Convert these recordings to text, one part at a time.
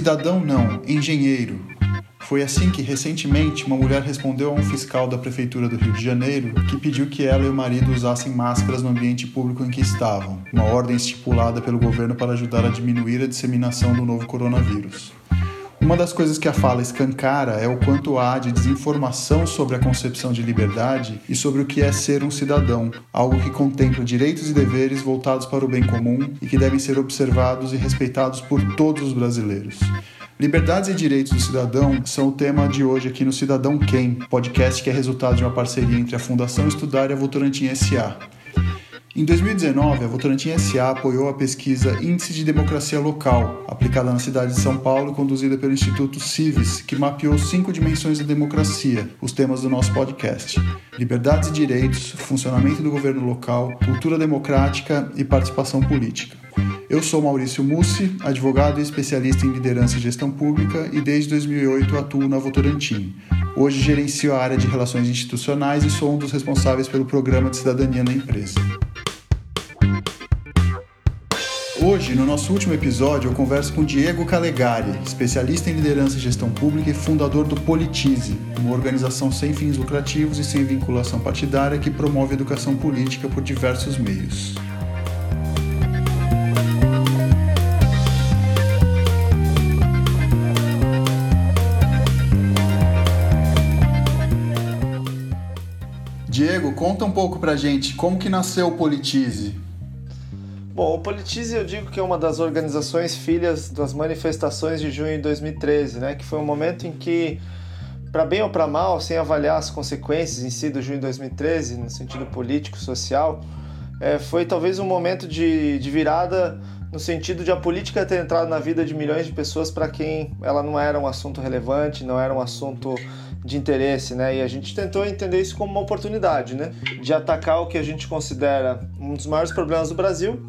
Cidadão não, engenheiro. Foi assim que, recentemente, uma mulher respondeu a um fiscal da Prefeitura do Rio de Janeiro que pediu que ela e o marido usassem máscaras no ambiente público em que estavam, uma ordem estipulada pelo governo para ajudar a diminuir a disseminação do novo coronavírus. Uma das coisas que a fala escancara é o quanto há de desinformação sobre a concepção de liberdade e sobre o que é ser um cidadão, algo que contempla direitos e deveres voltados para o bem comum e que devem ser observados e respeitados por todos os brasileiros. Liberdades e direitos do cidadão são o tema de hoje aqui no Cidadão Quem, podcast que é resultado de uma parceria entre a Fundação Estudar e a Votorantim SA. Em 2019, a Votorantim SA apoiou a pesquisa Índice de Democracia Local, aplicada na cidade de São Paulo e conduzida pelo Instituto Civis, que mapeou cinco dimensões da democracia, os temas do nosso podcast: liberdades e direitos, funcionamento do governo local, cultura democrática e participação política. Eu sou Maurício Mussi, advogado e especialista em liderança e gestão pública e desde 2008 atuo na Votorantim. Hoje gerencio a área de relações institucionais e sou um dos responsáveis pelo programa de cidadania na empresa. Hoje, no nosso último episódio, eu converso com Diego Calegari, especialista em liderança e gestão pública e fundador do Politize, uma organização sem fins lucrativos e sem vinculação partidária que promove educação política por diversos meios. Diego, conta um pouco pra gente como que nasceu o Politize. Bom, o Politize eu digo que é uma das organizações filhas das manifestações de junho de 2013, né? Que foi um momento em que, para bem ou para mal, sem avaliar as consequências em si do junho de 2013, no sentido político, social, é, foi talvez um momento de, de virada no sentido de a política ter entrado na vida de milhões de pessoas para quem ela não era um assunto relevante, não era um assunto de interesse, né? E a gente tentou entender isso como uma oportunidade, né? De atacar o que a gente considera um dos maiores problemas do Brasil,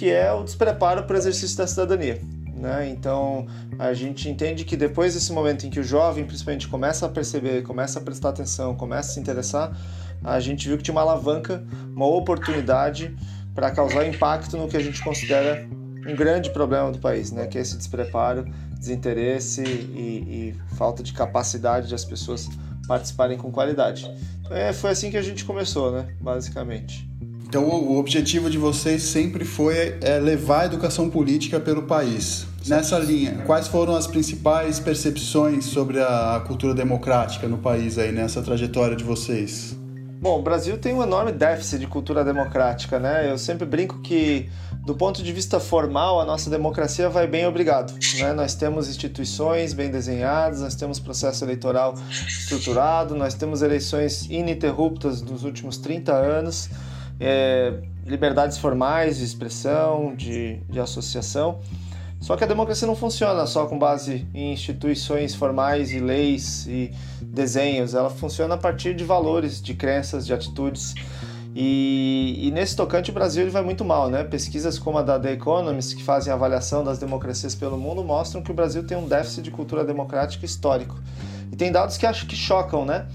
que é o despreparo para o exercício da cidadania. Né? Então a gente entende que depois desse momento em que o jovem principalmente começa a perceber, começa a prestar atenção, começa a se interessar, a gente viu que tinha uma alavanca, uma oportunidade para causar impacto no que a gente considera um grande problema do país, né? que é esse despreparo, desinteresse e, e falta de capacidade de as pessoas participarem com qualidade. É, foi assim que a gente começou, né? basicamente. Então, o objetivo de vocês sempre foi é, levar a educação política pelo país. Nessa linha, quais foram as principais percepções sobre a cultura democrática no país aí nessa trajetória de vocês? Bom, o Brasil tem um enorme déficit de cultura democrática, né? Eu sempre brinco que, do ponto de vista formal, a nossa democracia vai bem obrigado. Né? Nós temos instituições bem desenhadas, nós temos processo eleitoral estruturado, nós temos eleições ininterruptas nos últimos 30 anos é, liberdades formais de expressão, de, de associação. Só que a democracia não funciona só com base em instituições formais e leis e desenhos, ela funciona a partir de valores, de crenças, de atitudes. E, e, nesse tocante o Brasil ele vai muito mal, né? Pesquisas como a da The Economist, que fazem avaliação das democracias pelo mundo, mostram que o Brasil tem um déficit de cultura democrática histórico. E tem dados que acho que chocam, né?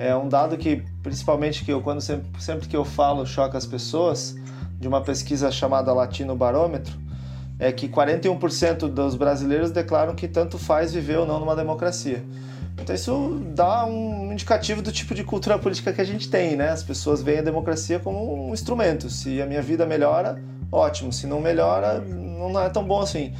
É um dado que, principalmente, que eu, quando sempre, sempre que eu falo, choca as pessoas, de uma pesquisa chamada Latino Barômetro, é que 41% dos brasileiros declaram que tanto faz viver ou não numa democracia. Então isso dá um indicativo do tipo de cultura política que a gente tem, né? As pessoas veem a democracia como um instrumento. Se a minha vida melhora, ótimo. Se não melhora, não é tão bom assim.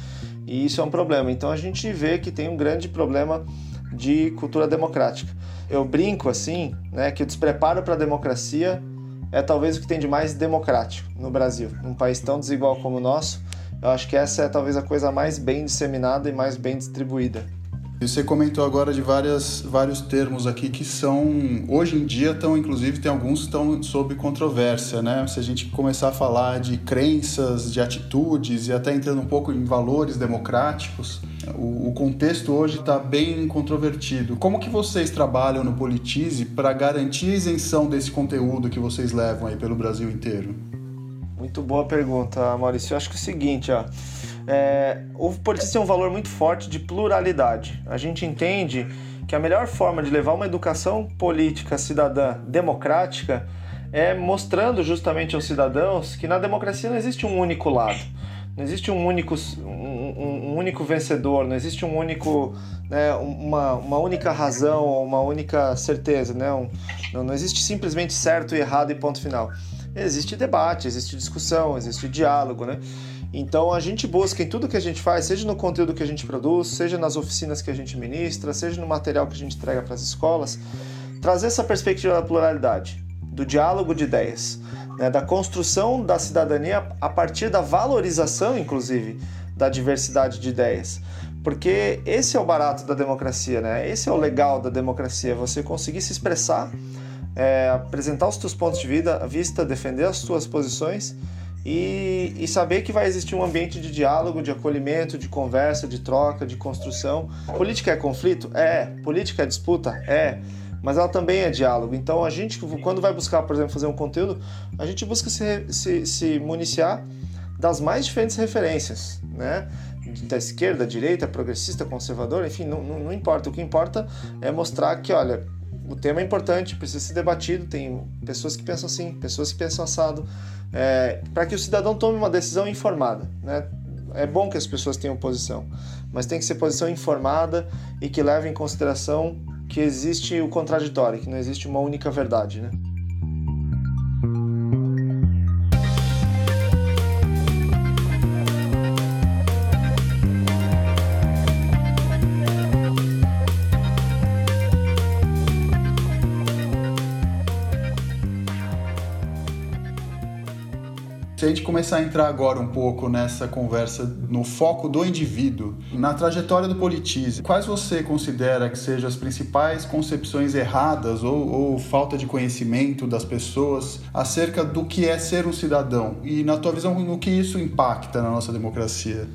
E isso é um problema. Então a gente vê que tem um grande problema de cultura democrática eu brinco assim, né, que o despreparo para a democracia é talvez o que tem de mais democrático no Brasil, num país tão desigual como o nosso. Eu acho que essa é talvez a coisa mais bem disseminada e mais bem distribuída. Você comentou agora de várias, vários termos aqui que são, hoje em dia, estão, inclusive, tem alguns que estão sob controvérsia, né? Se a gente começar a falar de crenças, de atitudes e até entrando um pouco em valores democráticos, o, o contexto hoje está bem controvertido. Como que vocês trabalham no Politize para garantir a isenção desse conteúdo que vocês levam aí pelo Brasil inteiro? Muito boa pergunta, Maurício. Eu acho que é o seguinte, ó é, o politice tem um valor muito forte de pluralidade. A gente entende que a melhor forma de levar uma educação política cidadã democrática é mostrando justamente aos cidadãos que na democracia não existe um único lado. Não existe um único, um, um único vencedor, não existe um único, né, uma, uma única razão, uma única certeza. Né? Um, não, não existe simplesmente certo e errado e ponto final. Existe debate, existe discussão, existe diálogo. Né? Então a gente busca em tudo que a gente faz, seja no conteúdo que a gente produz, seja nas oficinas que a gente ministra, seja no material que a gente entrega para as escolas, trazer essa perspectiva da pluralidade, do diálogo de ideias né, da construção da cidadania a partir da valorização, inclusive, da diversidade de ideias. Porque esse é o barato da democracia, né? Esse é o legal da democracia, você conseguir se expressar, é, apresentar os seus pontos de vida, vista, defender as suas posições e, e, saber que vai existir um ambiente de diálogo, de acolhimento, de conversa, de troca, de construção. Política é conflito? É. Política é disputa? É mas ela também é diálogo. Então a gente, quando vai buscar, por exemplo, fazer um conteúdo, a gente busca se, se, se municiar das mais diferentes referências, né? Da esquerda, direita, progressista, conservador, enfim, não, não, não importa. O que importa é mostrar que, olha, o tema é importante, precisa ser debatido, tem pessoas que pensam assim, pessoas que pensam assado, é, para que o cidadão tome uma decisão informada, né? É bom que as pessoas tenham posição, mas tem que ser posição informada e que leve em consideração que existe o contraditório, que não existe uma única verdade, né? Gente começar a entrar agora um pouco nessa conversa no foco do indivíduo, na trajetória do Politize, quais você considera que sejam as principais concepções erradas ou, ou falta de conhecimento das pessoas acerca do que é ser um cidadão? E, na tua visão, no que isso impacta na nossa democracia?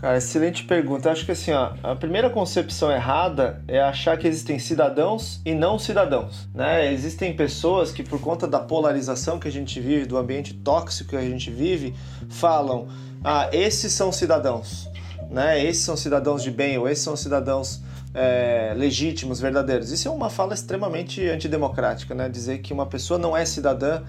Cara, excelente pergunta. Acho que assim, ó, a primeira concepção errada é achar que existem cidadãos e não cidadãos, né? Existem pessoas que por conta da polarização que a gente vive, do ambiente tóxico que a gente vive, falam: "Ah, esses são cidadãos", né? Esses são cidadãos de bem ou esses são cidadãos é, legítimos, verdadeiros. Isso é uma fala extremamente antidemocrática, né? Dizer que uma pessoa não é cidadã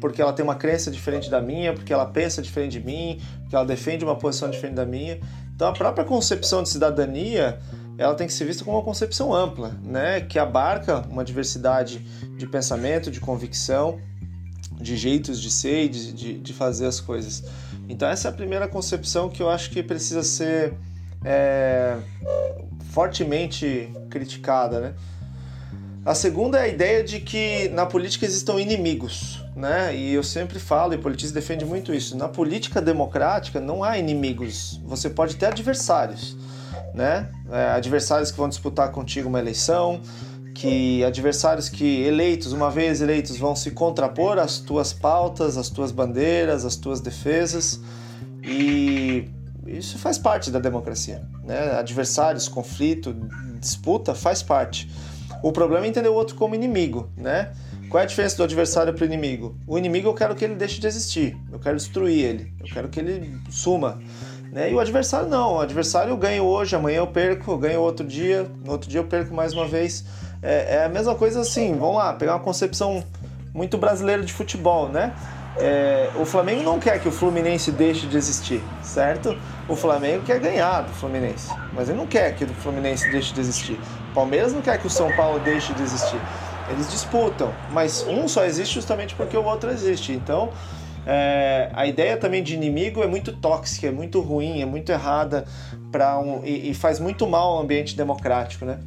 porque ela tem uma crença diferente da minha, porque ela pensa diferente de mim, porque ela defende uma posição diferente da minha. Então a própria concepção de cidadania ela tem que ser vista como uma concepção ampla, né? que abarca uma diversidade de pensamento, de convicção, de jeitos de ser e de, de, de fazer as coisas. Então essa é a primeira concepção que eu acho que precisa ser é, fortemente criticada, né? A segunda é a ideia de que na política existam inimigos, né? E eu sempre falo, e o politismo defende muito isso. Na política democrática não há inimigos, você pode ter adversários, né? É, adversários que vão disputar contigo uma eleição, que adversários que eleitos, uma vez eleitos, vão se contrapor às tuas pautas, às tuas bandeiras, às tuas defesas. E isso faz parte da democracia, né? Adversários, conflito, disputa faz parte. O problema é entender o outro como inimigo, né? Qual é a diferença do adversário para o inimigo? O inimigo eu quero que ele deixe de existir, eu quero destruir ele, eu quero que ele suma. Né? E o adversário não, o adversário eu ganho hoje, amanhã eu perco, eu ganho outro dia, no outro dia eu perco mais uma vez. É, é a mesma coisa assim, vamos lá, pegar uma concepção muito brasileira de futebol, né? É, o Flamengo não quer que o Fluminense deixe de existir, certo? O Flamengo quer ganhar do Fluminense, mas ele não quer que o Fluminense deixe de existir. O Palmeiras não quer que o São Paulo deixe de existir. Eles disputam, mas um só existe justamente porque o outro existe. Então, é, a ideia também de inimigo é muito tóxica, é muito ruim, é muito errada para um e, e, faz muito mal ao ambiente democrático, né?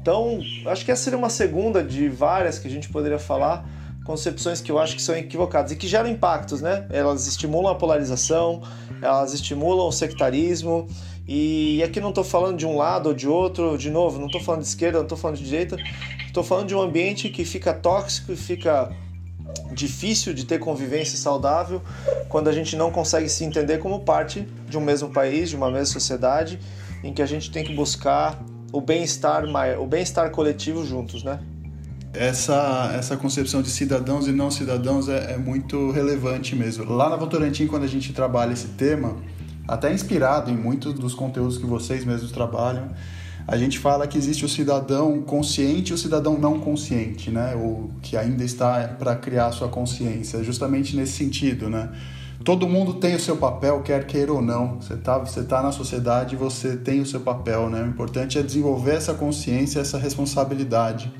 Então, acho que essa seria uma segunda de várias que a gente poderia falar concepções que eu acho que são equivocadas e que geram impactos, né? Elas estimulam a polarização, elas estimulam o sectarismo. E aqui não estou falando de um lado ou de outro, de novo, não estou falando de esquerda, não estou falando de direita, estou falando de um ambiente que fica tóxico e fica difícil de ter convivência saudável quando a gente não consegue se entender como parte de um mesmo país, de uma mesma sociedade, em que a gente tem que buscar o bem-estar o bem-estar coletivo juntos, né? essa, essa concepção de cidadãos e não cidadãos é, é, muito relevante mesmo. Lá na Votorantim, quando a gente trabalha esse tema, até inspirado em muitos dos conteúdos que vocês mesmos trabalham, a gente fala que existe o cidadão consciente e o cidadão não consciente, né? O que ainda está para criar sua consciência, justamente nesse sentido, né? todo mundo tem o seu papel, quer queira ou não. Você está você tá na sociedade você tem o seu papel, né? O importante é desenvolver essa consciência, essa responsabilidade.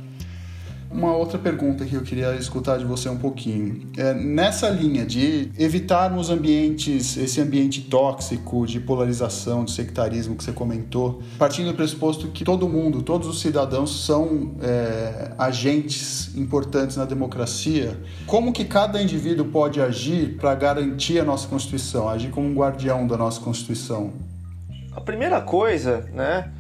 Uma outra pergunta que eu queria escutar de você um pouquinho. É, nessa linha de evitarmos ambientes, esse ambiente tóxico de polarização, de sectarismo que você comentou, partindo do pressuposto que todo mundo, todos os cidadãos são é, agentes importantes na democracia, como que cada indivíduo pode agir para garantir a nossa Constituição, agir como um guardião da nossa Constituição? A primeira coisa, né,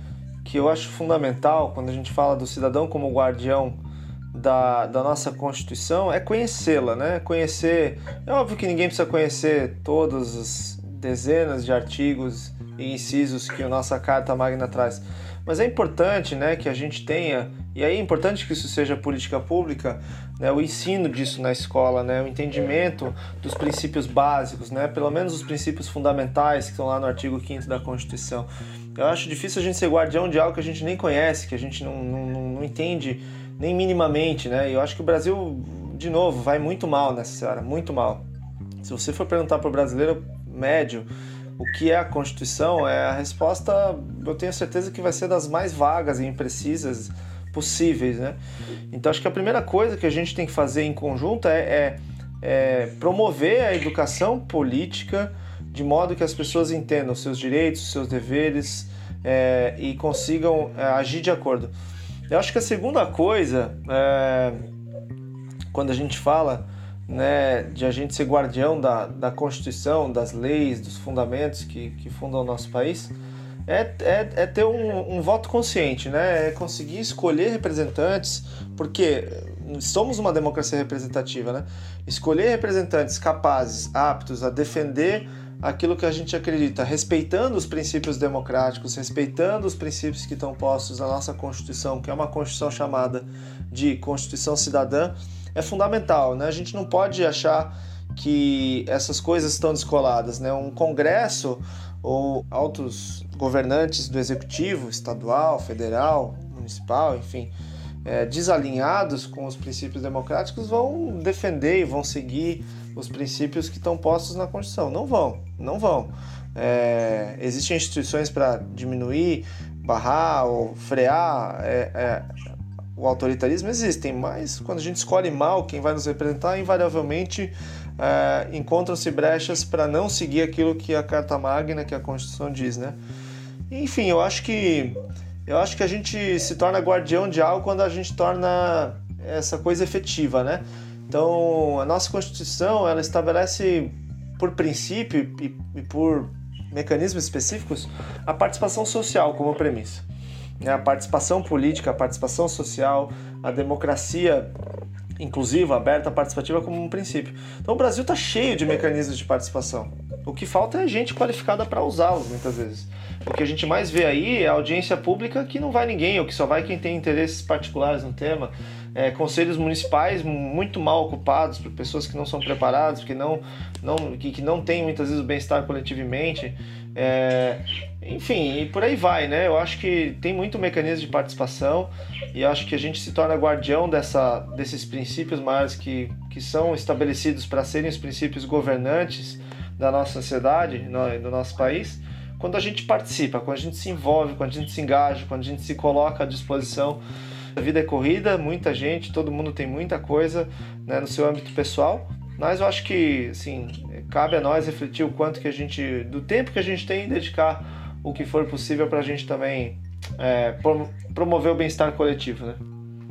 que eu acho fundamental quando a gente fala do cidadão como guardião da, da nossa Constituição é conhecê-la, né? Conhecer. É óbvio que ninguém precisa conhecer todas as dezenas de artigos e incisos que a nossa Carta Magna traz. Mas é importante né, que a gente tenha, e aí é importante que isso seja política pública, né, o ensino disso na escola, né, o entendimento dos princípios básicos, né, pelo menos os princípios fundamentais que estão lá no artigo 5 da Constituição. Eu acho difícil a gente ser guardião de algo que a gente nem conhece, que a gente não, não, não entende nem minimamente, né? Eu acho que o Brasil, de novo, vai muito mal nessa senhora, muito mal. Se você for perguntar para o brasileiro médio o que é a Constituição, é a resposta, eu tenho certeza que vai ser das mais vagas e imprecisas possíveis, né? Então acho que a primeira coisa que a gente tem que fazer em conjunto é, é, é promover a educação política de modo que as pessoas entendam seus direitos, seus deveres é, e consigam é, agir de acordo. Eu acho que a segunda coisa, é, quando a gente fala né, de a gente ser guardião da, da Constituição, das leis, dos fundamentos que, que fundam o nosso país, é, é, é ter um, um, voto consciente, né? é conseguir escolher representantes, porque somos uma democracia representativa, né? escolher representantes capazes, aptos a defender aquilo que a gente acredita, respeitando os princípios democráticos, respeitando os princípios que estão postos na nossa Constituição, que é uma Constituição chamada de Constituição Cidadã, é fundamental. Né? A gente não pode achar que essas coisas estão descoladas. Né? Um Congresso ou altos governantes do Executivo, estadual, federal, municipal, enfim, é, desalinhados com os princípios democráticos vão defender e vão seguir os princípios que estão postos na Constituição. Não vão, não vão. É, existem instituições para diminuir, barrar ou frear é, é, o autoritarismo? Existem, mas quando a gente escolhe mal quem vai nos representar, invariavelmente é, encontram-se brechas para não seguir aquilo que a Carta Magna, que a Constituição diz, né? Enfim, eu acho que eu acho que a gente se torna guardião de algo quando a gente torna essa coisa efetiva, né? Então, a nossa Constituição, ela estabelece por princípio e, por mecanismos específicos a participação social como premissa. A participação política, a participação social, a democracia inclusiva, aberta, participativa como um princípio. Então o Brasil está cheio de mecanismos de participação. O que falta é gente qualificada para usá-los muitas vezes. O que a gente mais vê aí é a audiência pública que não vai ninguém, ou que só vai quem tem interesses particulares no tema. É, conselhos municipais muito mal ocupados por pessoas que não são preparadas, que não, não, que, que não têm muitas vezes o bem-estar coletivamente. É, enfim, e por aí vai, né? Eu acho que tem muito mecanismo de participação e acho que a gente se torna guardião dessa, desses princípios maiores que, que são estabelecidos para serem os princípios governantes da nossa sociedade, do nosso país quando a gente participa, quando a gente se envolve, quando a gente se engaja, quando a gente se coloca à disposição. A vida é corrida, muita gente, todo mundo tem muita coisa né, no seu âmbito pessoal, mas eu acho que, assim, cabe a nós refletir o quanto que a gente, do tempo que a gente tem, dedicar o que for possível para a gente também é, promover o bem-estar coletivo, né?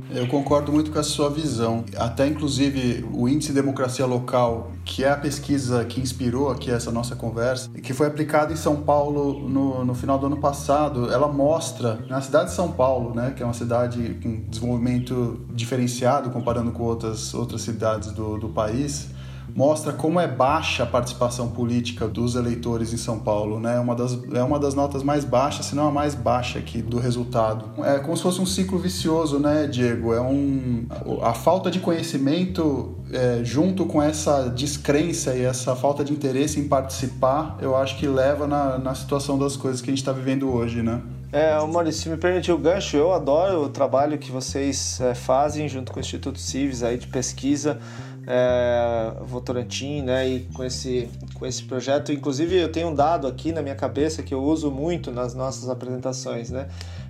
Eu concordo muito com a sua visão. Até inclusive o índice de democracia local, que é a pesquisa que inspirou aqui essa nossa conversa, que foi aplicada em São Paulo no, no final do ano passado, ela mostra na cidade de São Paulo, né, que é uma cidade com desenvolvimento diferenciado comparando com outras outras cidades do, do país, mostra como é baixa a participação política dos eleitores em São Paulo, né? É uma das, é uma das notas mais baixas, se não a mais baixa aqui do resultado. É como se fosse um ciclo vicioso, né, Diego? É um a falta de conhecimento é, junto com essa descrença e essa falta de interesse em participar, eu acho que leva na, na situação das coisas que a gente está vivendo hoje, né? É, Maurício, se me permitir o gancho, eu adoro o trabalho que vocês é, fazem junto com o Instituto Civis aí de pesquisa é, Votorantim, né, e com esse, com esse projeto. Inclusive, eu tenho um dado aqui na minha cabeça que eu uso muito nas nossas apresentações, né,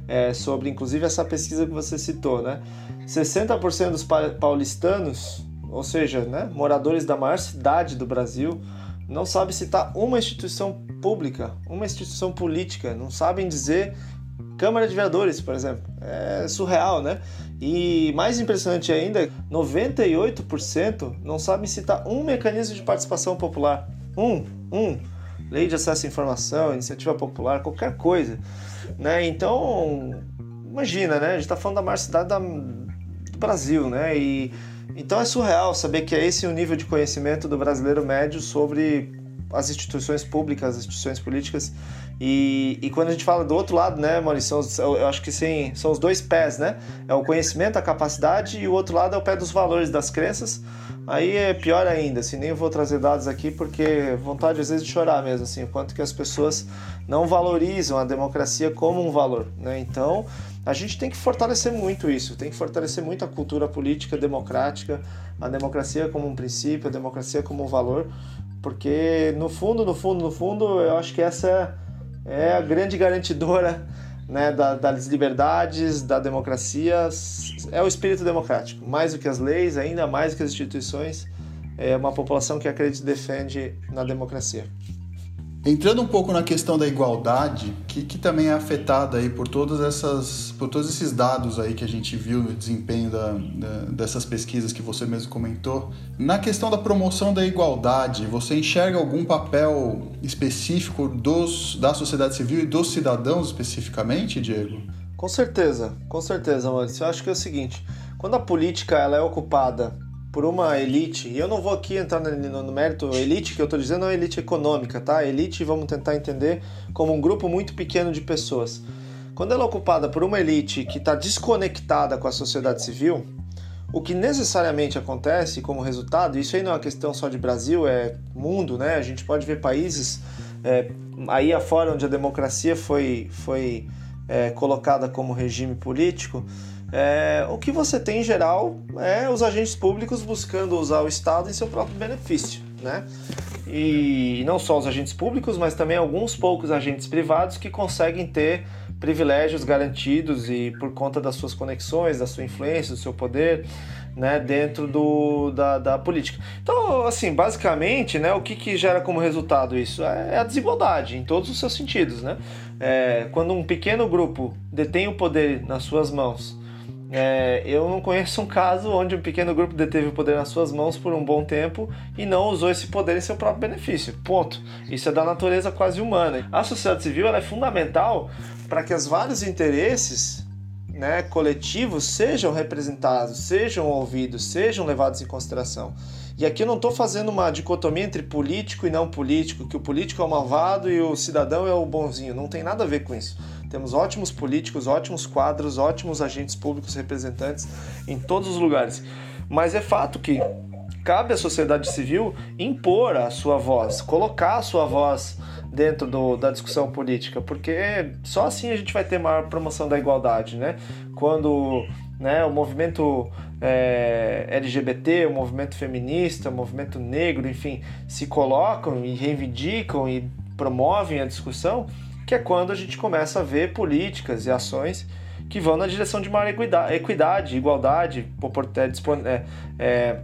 é, sobre inclusive essa pesquisa que você citou, né, 60% dos paulistanos, ou seja, né, moradores da maior cidade do Brasil, não sabem citar uma instituição pública, uma instituição política, não sabem dizer Câmara de Vereadores, por exemplo. É surreal, né? E mais impressionante ainda, 98% não sabem citar um mecanismo de participação popular. Um, um. Lei de acesso à informação, iniciativa popular, qualquer coisa. Né? Então, imagina, né? A gente está falando da maior cidade da, do Brasil, né? E, então é surreal saber que é esse o nível de conhecimento do brasileiro médio sobre as instituições públicas, as instituições políticas e, e quando a gente fala do outro lado, né, Maurício, eu acho que sim, são os dois pés, né? É o conhecimento, a capacidade e o outro lado é o pé dos valores, das crenças. Aí é pior ainda, assim, nem vou trazer dados aqui porque vontade às vezes de chorar mesmo, assim, o quanto que as pessoas não valorizam a democracia como um valor, né? Então, a gente tem que fortalecer muito isso, tem que fortalecer muito a cultura política democrática, a democracia como um princípio, a democracia como um valor, porque no fundo, no fundo, no fundo, eu acho que essa é a grande garantidora né, da, das liberdades, da democracia, é o espírito democrático. Mais do que as leis, ainda mais do que as instituições, é uma população que acredita e defende na democracia. Entrando um pouco na questão da igualdade, que, que também é afetada aí por todas essas, por todos esses dados aí que a gente viu no desempenho da, da, dessas pesquisas que você mesmo comentou, na questão da promoção da igualdade, você enxerga algum papel específico dos, da sociedade civil e dos cidadãos especificamente, Diego? Com certeza, com certeza, Maurício. Eu acho que é o seguinte, quando a política ela é ocupada por uma elite, e eu não vou aqui entrar no, no mérito, elite que eu estou dizendo é elite econômica, tá? Elite vamos tentar entender como um grupo muito pequeno de pessoas. Quando ela é ocupada por uma elite que está desconectada com a sociedade civil, o que necessariamente acontece como resultado, isso aí não é uma questão só de Brasil, é mundo, né? A gente pode ver países é, aí afora onde a democracia foi, foi é, colocada como regime político, é, o que você tem em geral é os agentes públicos buscando usar o Estado em seu próprio benefício, né? E não só os agentes públicos, mas também alguns poucos agentes privados que conseguem ter privilégios garantidos e por conta das suas conexões, da sua influência, do seu poder, né, dentro do, da, da política. Então, assim, basicamente, né, o que, que gera como resultado isso? É a desigualdade, em todos os seus sentidos, né? É, quando um pequeno grupo detém o poder nas suas mãos é, eu não conheço um caso onde um pequeno grupo deteve o poder nas suas mãos por um bom tempo e não usou esse poder em seu próprio benefício. Ponto. Isso é da natureza quase humana. A sociedade civil é fundamental para que os vários interesses né, coletivos sejam representados, sejam ouvidos, sejam levados em consideração. E aqui eu não estou fazendo uma dicotomia entre político e não político, que o político é o malvado e o cidadão é o bonzinho. Não tem nada a ver com isso. Temos ótimos políticos, ótimos quadros, ótimos agentes públicos representantes em todos os lugares. Mas é fato que cabe à sociedade civil impor a sua voz, colocar a sua voz dentro do, da discussão política, porque só assim a gente vai ter maior promoção da igualdade, né? Quando né, o movimento é, LGBT, o movimento feminista, o movimento negro, enfim, se colocam e reivindicam e promovem a discussão, que é quando a gente começa a ver políticas e ações que vão na direção de maior equidade, igualdade, é, é, é,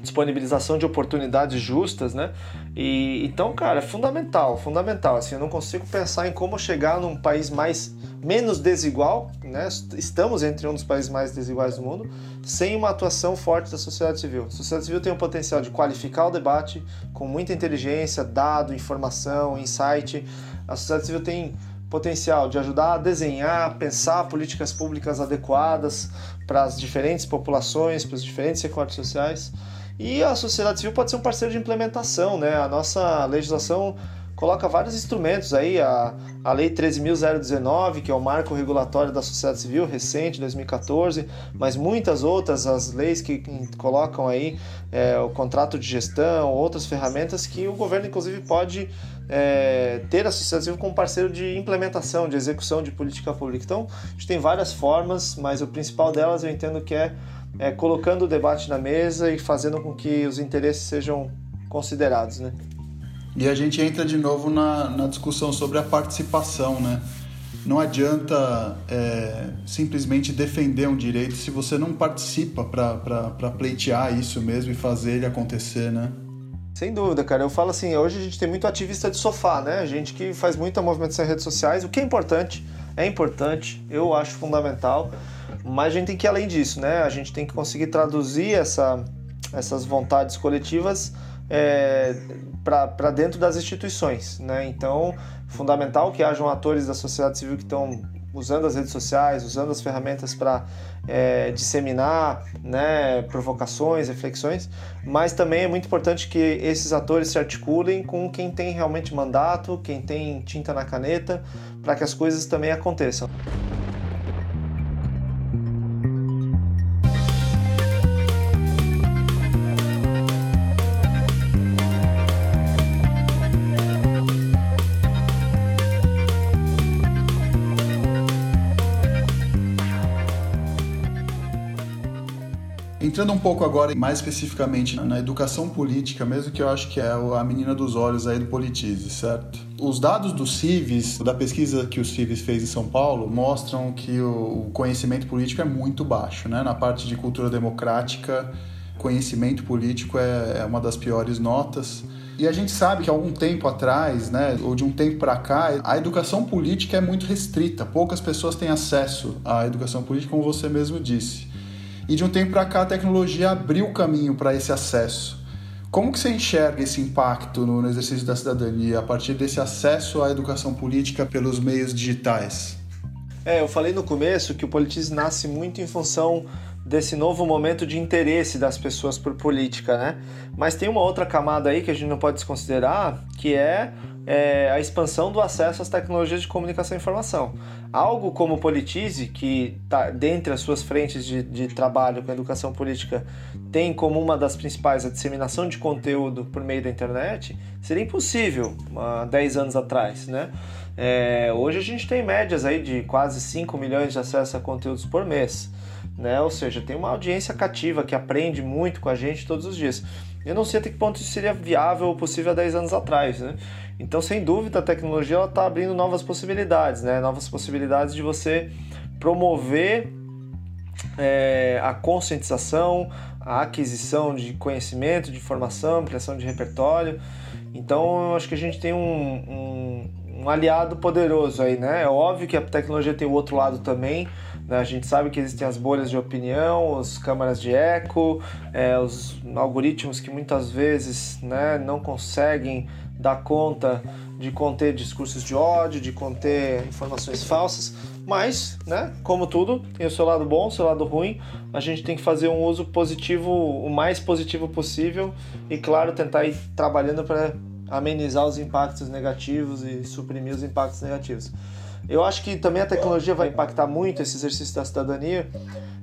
disponibilização de oportunidades justas, né? E então, cara, é fundamental, fundamental. Assim, eu não consigo pensar em como chegar num país mais menos desigual, né? Estamos entre um dos países mais desiguais do mundo, sem uma atuação forte da sociedade civil. A sociedade civil tem o potencial de qualificar o debate com muita inteligência, dado, informação, insight a sociedade civil tem potencial de ajudar a desenhar, pensar políticas públicas adequadas para as diferentes populações, para os diferentes recortes sociais. E a sociedade civil pode ser um parceiro de implementação, né? A nossa legislação coloca vários instrumentos aí, a, a Lei 13.019, que é o marco regulatório da sociedade civil, recente, 2014, mas muitas outras, as leis que colocam aí é, o contrato de gestão, outras ferramentas que o governo, inclusive, pode é, ter a sociedade civil como parceiro de implementação, de execução de política pública. Então, a gente tem várias formas, mas o principal delas eu entendo que é é, colocando o debate na mesa e fazendo com que os interesses sejam considerados, né? E a gente entra de novo na, na discussão sobre a participação, né? Não adianta é, simplesmente defender um direito se você não participa para pleitear isso mesmo e fazer ele acontecer, né? Sem dúvida, cara. Eu falo assim, hoje a gente tem muito ativista de sofá, né? Gente que faz muita movimentação em redes sociais, o que é importante, é importante, eu acho fundamental, mas a gente tem que ir além disso, né? A gente tem que conseguir traduzir essa, essas vontades coletivas é, para dentro das instituições, né? Então, fundamental que hajam atores da sociedade civil que estão usando as redes sociais, usando as ferramentas para é, disseminar né, provocações, reflexões, mas também é muito importante que esses atores se articulem com quem tem realmente mandato, quem tem tinta na caneta, para que as coisas também aconteçam. Entrando um pouco agora, mais especificamente na educação política, mesmo que eu acho que é a menina dos olhos aí do Politize, certo? Os dados do CIVES, da pesquisa que o CIVES fez em São Paulo, mostram que o conhecimento político é muito baixo, né? Na parte de cultura democrática, conhecimento político é, é uma das piores notas. E a gente sabe que algum tempo atrás, né, ou de um tempo para cá, a educação política é muito restrita. Poucas pessoas têm acesso à educação política, como você mesmo disse. E de um tempo para cá a tecnologia abriu o caminho para esse acesso. Como que você enxerga esse impacto no, exercício da cidadania a partir desse acesso à educação política pelos meios digitais? É, eu falei no começo que o politismo nasce muito em função desse novo momento de interesse das pessoas por política, né? Mas tem uma outra camada aí que a gente não pode desconsiderar, que é, é a expansão do acesso às tecnologias de comunicação e informação. Algo como o Politize, que está dentre as suas frentes de, de trabalho com a educação política, tem como uma das principais a disseminação de conteúdo por meio da internet, seria impossível há 10 anos atrás, né? É, hoje a gente tem médias aí de quase 5 milhões de acessos a conteúdos por mês, né? Ou seja, tem uma audiência cativa que aprende muito com a gente todos os dias. Eu não sei até que ponto isso seria viável ou possível há 10 anos atrás, né? Então, sem dúvida, a tecnologia está abrindo novas possibilidades, né? Novas possibilidades de você promover é, a conscientização, a aquisição de conhecimento, de informação, ampliação de repertório. Então, eu acho que a gente tem um, um, um aliado poderoso aí, né? É óbvio que a tecnologia tem o outro lado também, né? A gente sabe que existem as bolhas de opinião, as câmaras de eco, é, os algoritmos que muitas vezes né, não conseguem dar conta de conter discursos de ódio, de conter informações falsas, mas, né, como tudo, tem o seu lado bom, o seu lado ruim. A gente tem que fazer um uso positivo, o mais positivo possível e, claro, tentar ir trabalhando para amenizar os impactos negativos e suprimir os impactos negativos. Eu acho que também a tecnologia vai impactar muito esse exercício da cidadania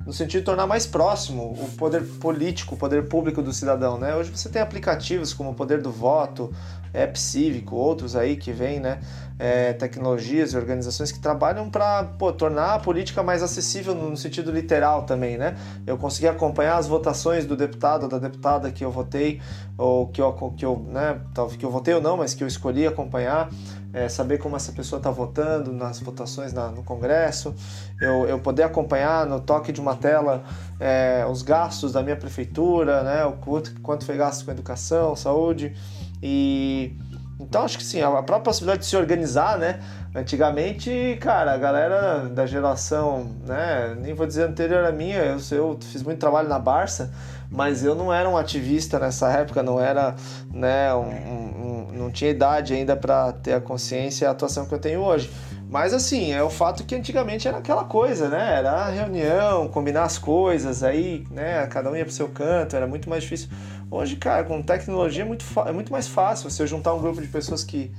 no sentido de tornar mais próximo o poder político, o poder público do cidadão, né? Hoje você tem aplicativos como o Poder do Voto, App Cívico, outros aí que vêm, né? É, tecnologias e organizações que trabalham para tornar a política mais acessível no sentido literal também, né? Eu consegui acompanhar as votações do deputado ou da deputada que eu votei, ou que eu, que eu, né, que eu votei ou não, mas que eu escolhi acompanhar é, saber como essa pessoa está votando nas votações na, no Congresso, eu, eu poder acompanhar no toque de uma tela é, os gastos da minha prefeitura, né, o quanto, quanto foi gasto com educação, saúde e então acho que sim, a própria possibilidade de se organizar, né? Antigamente, cara, a galera da geração, né? Nem vou dizer anterior à minha, eu, eu fiz muito trabalho na Barça, mas eu não era um ativista nessa época, não era, né? Um, um, não tinha idade ainda para ter a consciência e a atuação que eu tenho hoje. Mas assim, é o fato que antigamente era aquela coisa, né? Era reunião, combinar as coisas, aí, né? Cada um ia pro seu canto, era muito mais difícil. Hoje, cara, com tecnologia é muito, é muito mais fácil você juntar um grupo de pessoas que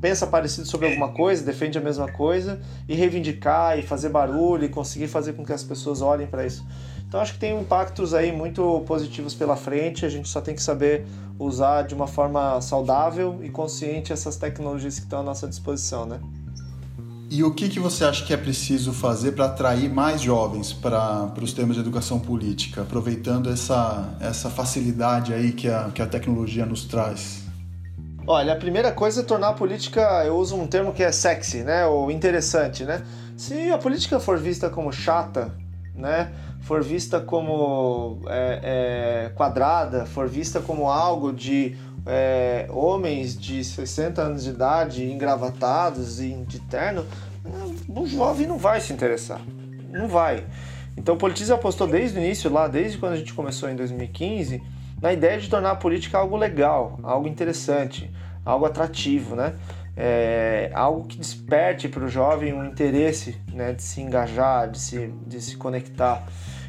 pensa parecido sobre alguma coisa, defende a mesma coisa e reivindicar e fazer barulho e conseguir fazer com que as pessoas olhem para isso. Então acho que tem impactos aí muito positivos pela frente, a gente só tem que saber usar de uma forma saudável e consciente essas tecnologias que estão à nossa disposição, né? E o que, que você acha que é preciso fazer para atrair mais jovens para os temas de educação política, aproveitando essa, essa facilidade aí que a, que a tecnologia nos traz? Olha, a primeira coisa é tornar a política, eu uso um termo que é sexy, né, ou interessante, né? Se a política for vista como chata, né, for vista como é, é, quadrada, for vista como algo de é, homens de 60 anos de idade engravatados e de terno, o jovem não vai se interessar. Não vai. Então o Politize apostou desde o início, lá, desde quando a gente começou em 2015, na ideia de tornar a política algo legal, algo interessante, algo atrativo, né? É, algo que desperte para o jovem um interesse né, de se engajar, de se, de se conectar.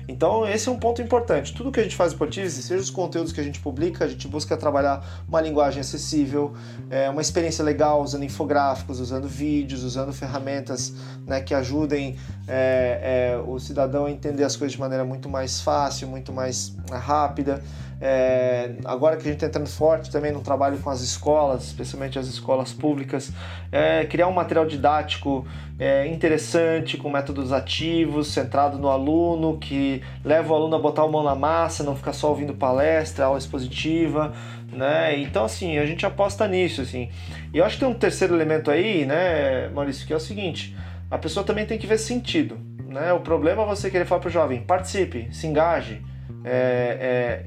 Então, esse é um ponto importante. Tudo que a gente faz em Potize, seja os conteúdos que a gente publica, a gente busca trabalhar uma linguagem acessível, é, uma experiência legal, usando infográficos, usando vídeos, usando ferramentas né, que ajudem é, é, o cidadão a entender as coisas de maneira muito mais fácil, muito mais rápida. É, agora que a gente está entrando forte também no trabalho com as escolas, especialmente as escolas públicas, é, criar um material didático é, interessante, com métodos ativos, centrado no aluno, que leva o aluno a botar a mão na massa, não ficar só ouvindo palestra, aula expositiva, né? Então, assim, a gente aposta nisso, assim. E eu acho que tem um terceiro elemento aí, né, Maurício, que é o seguinte, a pessoa também tem que ver sentido, né? O problema é você querer falar para o jovem, participe, se engaje, é,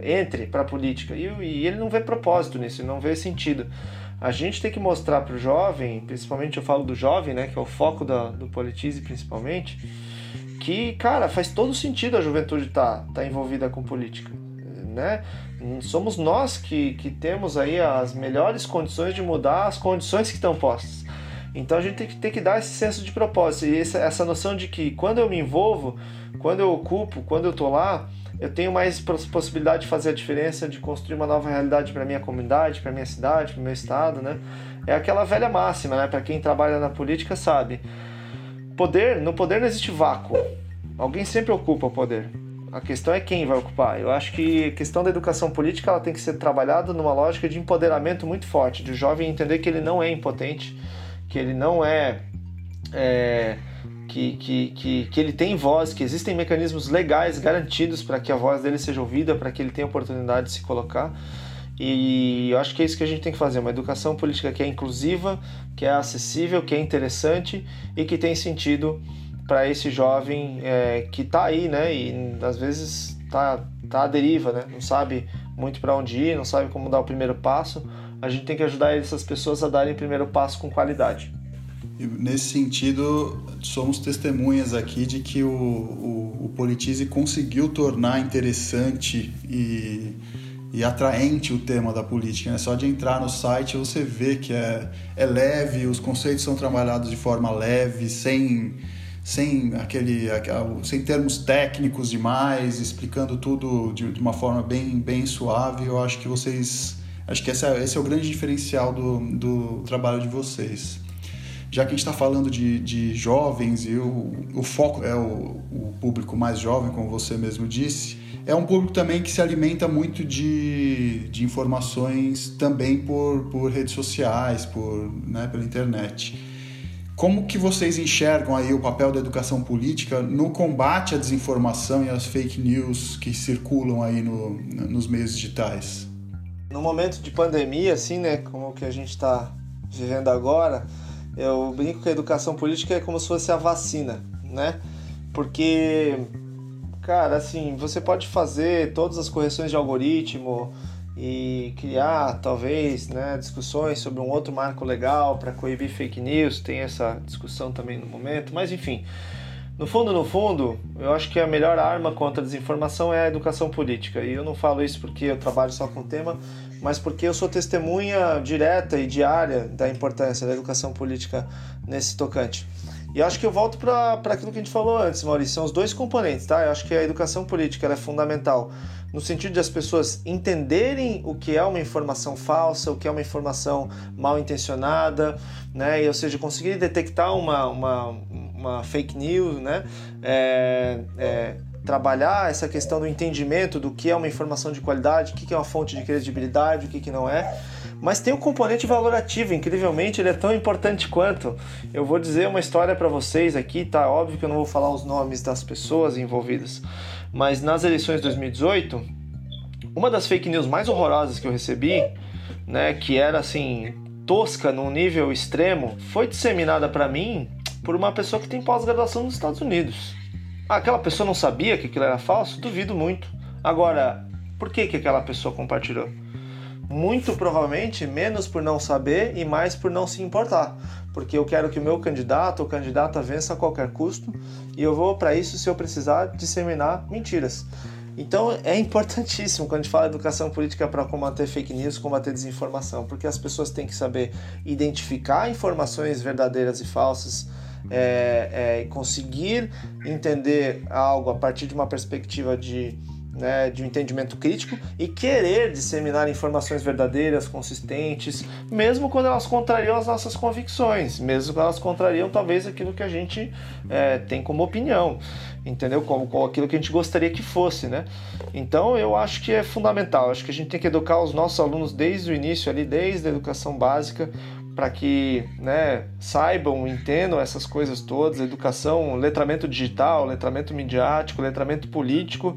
é, entre para a política. E, e, ele não vê propósito nisso, não vê sentido. A gente tem que mostrar para o jovem, principalmente eu falo do jovem, né, que é o foco da, do Politize principalmente, que, cara, faz todo sentido a juventude estar tá, tá envolvida com política. Né? Somos nós que, que temos aí as melhores condições de mudar as condições que estão postas. Então a gente tem que, tem que dar esse senso de propósito e essa, essa noção de que quando eu me envolvo, quando eu ocupo, quando eu estou lá, eu tenho mais possibilidade de fazer a diferença, de construir uma nova realidade para minha comunidade, para minha cidade, para meu estado, né? É aquela velha máxima, né? Para quem trabalha na política sabe. Poder, no poder não existe vácuo. Alguém sempre ocupa o poder. A questão é quem vai ocupar. Eu acho que a questão da educação política ela tem que ser trabalhada numa lógica de empoderamento muito forte, de o jovem entender que ele não é impotente, que ele não é, é que, que, que, que ele tem voz, que existem mecanismos legais garantidos para que a voz dele seja ouvida, para que ele tenha oportunidade de se colocar. E eu acho que é isso que a gente tem que fazer, uma educação política que é inclusiva, que é acessível, que é interessante e que tem sentido para esse jovem é, que está aí, né? E às vezes está tá à deriva, né? Não sabe muito para onde ir, não sabe como dar o primeiro passo. A gente tem que ajudar essas pessoas a darem o primeiro passo com qualidade. Nesse sentido, somos testemunhas aqui de que o, o, o Politize conseguiu tornar interessante e, e atraente o tema da política. Né? Só de entrar no site você vê que é, é leve, os conceitos são trabalhados de forma leve, sem, sem, aquele, sem termos técnicos demais, explicando tudo de, de uma forma bem, bem suave. Eu acho que vocês. Acho que esse é, esse é o grande diferencial do, do trabalho de vocês já que a gente está falando de, de jovens e o, o foco é o, o, público mais jovem, como você mesmo disse, é um público também que se alimenta muito de, de informações também por, por redes sociais, por, né, pela internet. Como que vocês enxergam aí o papel da educação política no combate à desinformação e às fake news que circulam aí no, nos meios digitais? No momento de pandemia, assim, né, como o que a gente está vivendo agora, eu brinco que a educação política é como se fosse a vacina, né? Porque, cara, assim, você pode fazer todas as correções de algoritmo e criar, talvez, né, discussões sobre um outro marco legal para coibir fake news, tem essa discussão também no momento, mas enfim. No fundo, no fundo, eu acho que a melhor arma contra a desinformação é a educação política. E eu não falo isso porque eu trabalho só com o tema, mas porque eu sou testemunha direta e diária da importância da educação política nesse tocante. E acho que eu volto para aquilo que a gente falou antes, Maurício, são os dois componentes, tá? Eu acho que a educação política é fundamental no sentido de as pessoas entenderem o que é uma informação falsa, o que é uma informação mal intencionada, né? E, ou seja, conseguir detectar uma, uma, uma fake news, né? É, é, trabalhar essa questão do entendimento do que é uma informação de qualidade, o que é uma fonte de credibilidade, o que não é, mas tem um componente valorativo, incrivelmente ele é tão importante quanto. Eu vou dizer uma história para vocês aqui, tá? Óbvio que eu não vou falar os nomes das pessoas envolvidas, mas nas eleições de 2018, uma das fake news mais horrorosas que eu recebi, né, que era assim, tosca num nível extremo, foi disseminada para mim por uma pessoa que tem pós-graduação nos Estados Unidos. Ah, aquela pessoa não sabia que aquilo era falso? Duvido muito. Agora, por que, que aquela pessoa compartilhou? Muito provavelmente menos por não saber e mais por não se importar, porque eu quero que o meu candidato ou candidata vença a qualquer custo e eu vou para isso se eu precisar disseminar mentiras. Então é importantíssimo quando a gente fala educação política para combater fake news, combater desinformação, porque as pessoas têm que saber identificar informações verdadeiras e falsas, é, é, conseguir entender algo a partir de uma perspectiva de né, de um entendimento crítico e querer disseminar informações verdadeiras, consistentes, mesmo quando elas contrariam as nossas convicções, mesmo quando elas contrariam talvez aquilo que a gente é, tem como opinião, entendeu? Como, como aquilo que a gente gostaria que fosse, né? Então eu acho que é fundamental, acho que a gente tem que educar os nossos alunos desde o início ali, desde a educação básica, para que né, saibam, entendam essas coisas todas, educação, letramento digital, letramento midiático, letramento político,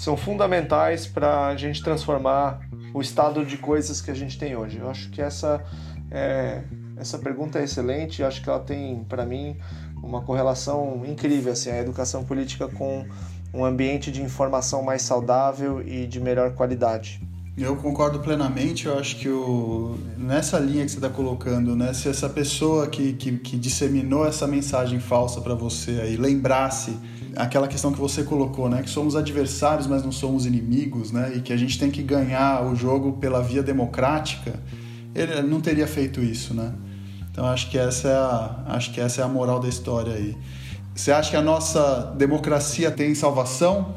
são fundamentais para a gente transformar o estado de coisas que a gente tem hoje. Eu acho que essa, é, essa pergunta é excelente, eu acho que ela tem, para mim, uma correlação incrível, assim, a educação política com um ambiente de informação mais saudável e de melhor qualidade. Eu concordo plenamente, eu acho que o, nessa linha que você está colocando, né, se essa pessoa que, que, que disseminou essa mensagem falsa para você aí lembrasse aquela questão que você colocou, né? Que somos adversários, mas não somos inimigos, né? E que a gente tem que ganhar o jogo pela via democrática. Ele não teria feito isso, né? Então acho que essa é a, acho que essa é a moral da história aí. Você acha que a nossa democracia tem salvação?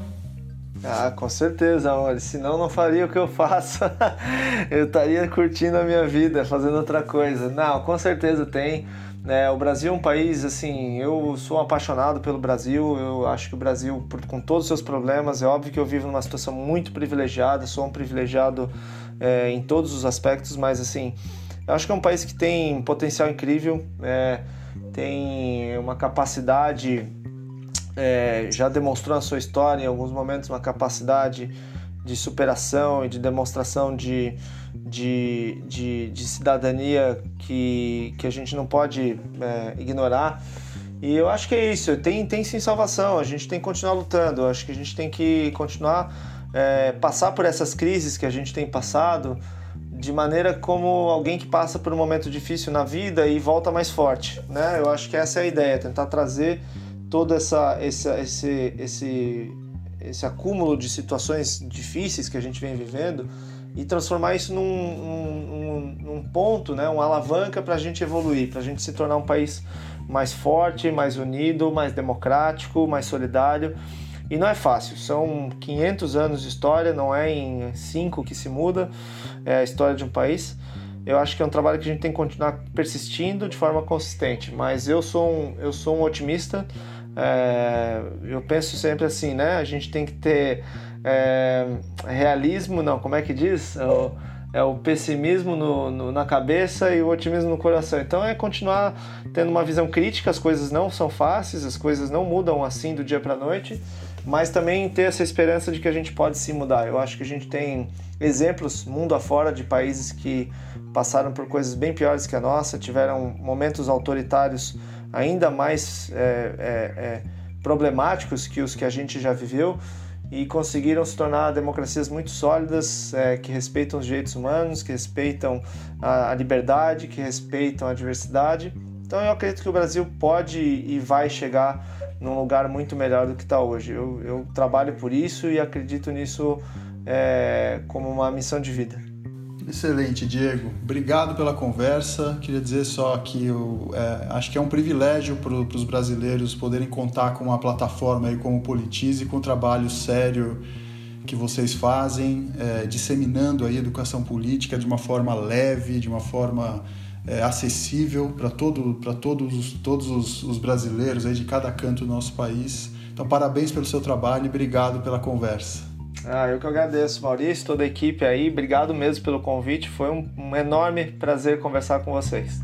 Ah, com certeza, amor. Senão não faria o que eu faço. eu estaria curtindo a minha vida, fazendo outra coisa. Não, com certeza tem. É, o Brasil é um país, assim, eu sou apaixonado pelo Brasil, eu acho que o Brasil, com todos os seus problemas, é óbvio que eu vivo numa situação muito privilegiada, sou um privilegiado é, em todos os aspectos, mas, assim, eu acho que é um país que tem potencial incrível, é, tem uma capacidade, é, já demonstrou na sua história, em alguns momentos, uma capacidade de superação e de demonstração de de, de, de cidadania que, que a gente não pode é, ignorar. E eu acho que é isso, tem, tem sim salvação, a gente tem que continuar lutando, acho que a gente tem que continuar é, passar por essas crises que a gente tem passado de maneira como alguém que passa por um momento difícil na vida e volta mais forte, né? Eu acho que essa é a ideia, tentar trazer todo essa, essa, esse, esse, esse acúmulo de situações difíceis que a gente vem vivendo e transformar isso num, num, num ponto, né, uma alavanca para a gente evoluir, para a gente se tornar um país mais forte, mais unido, mais democrático, mais solidário. E não é fácil, são 500 anos de história, não é em 5 que se muda é a história de um país. Eu acho que é um trabalho que a gente tem que continuar persistindo de forma consistente, mas eu sou um, eu sou um otimista. É, eu penso sempre assim, né? A gente tem que ter é, realismo, não, como é que diz? É o, é o pessimismo no, no, na cabeça e o otimismo no coração. Então é continuar tendo uma visão crítica, as coisas não são fáceis, as coisas não mudam assim do dia para noite, mas também ter essa esperança de que a gente pode se mudar. Eu acho que a gente tem exemplos mundo afora de países que passaram por coisas bem piores que a nossa, tiveram momentos autoritários ainda mais é, é, é problemáticos que os que a gente já viveu e conseguiram se tornar democracias muito sólidas, é, que respeitam os direitos humanos, que respeitam a, a, liberdade, que respeitam a diversidade. Então eu acredito que o Brasil pode e vai chegar num lugar muito melhor do que está hoje. Eu, eu, trabalho por isso e acredito nisso é, como uma missão de vida. Excelente, Diego. Obrigado pela conversa. Queria dizer só que eu é, acho que é um privilégio para os brasileiros poderem contar com uma plataforma aí como Politize, com o trabalho sério que vocês fazem, é, disseminando aí educação política de uma forma leve, de uma forma é, acessível para todo, todos, todos os, os brasileiros aí de cada canto do nosso país. Então, parabéns pelo seu trabalho e obrigado pela conversa. Ah, eu que agradeço, Maurício, toda a equipe aí. Obrigado mesmo pelo convite. Foi um, um enorme prazer conversar com vocês.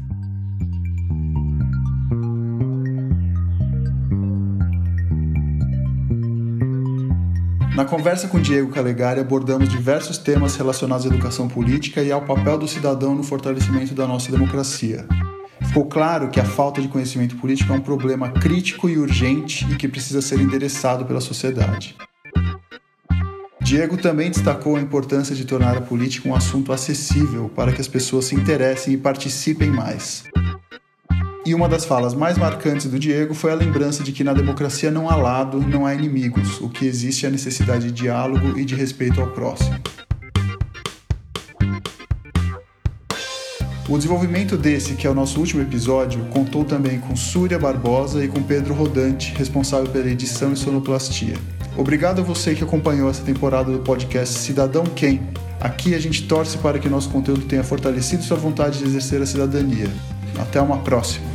Na conversa com Diego Calegari, abordamos diversos temas relacionados à educação política e ao papel do cidadão no fortalecimento da nossa democracia. Ficou claro que a falta de conhecimento político é um problema crítico e urgente e que precisa ser endereçado pela sociedade. Diego também destacou a importância de tornar a política um assunto acessível para que as pessoas se interessem e participem mais. E uma das falas mais marcantes do Diego foi a lembrança de que na democracia não há lado, não há inimigos, o que existe é a necessidade de diálogo e de respeito ao próximo. O desenvolvimento desse, que é o nosso último episódio, contou também com Súria Barbosa e com Pedro Rodante, responsável pela edição e sonoplastia. Obrigado a você que acompanhou essa temporada do podcast Cidadão Quem. Aqui a gente torce para que nosso conteúdo tenha fortalecido sua vontade de exercer a cidadania. Até uma próxima!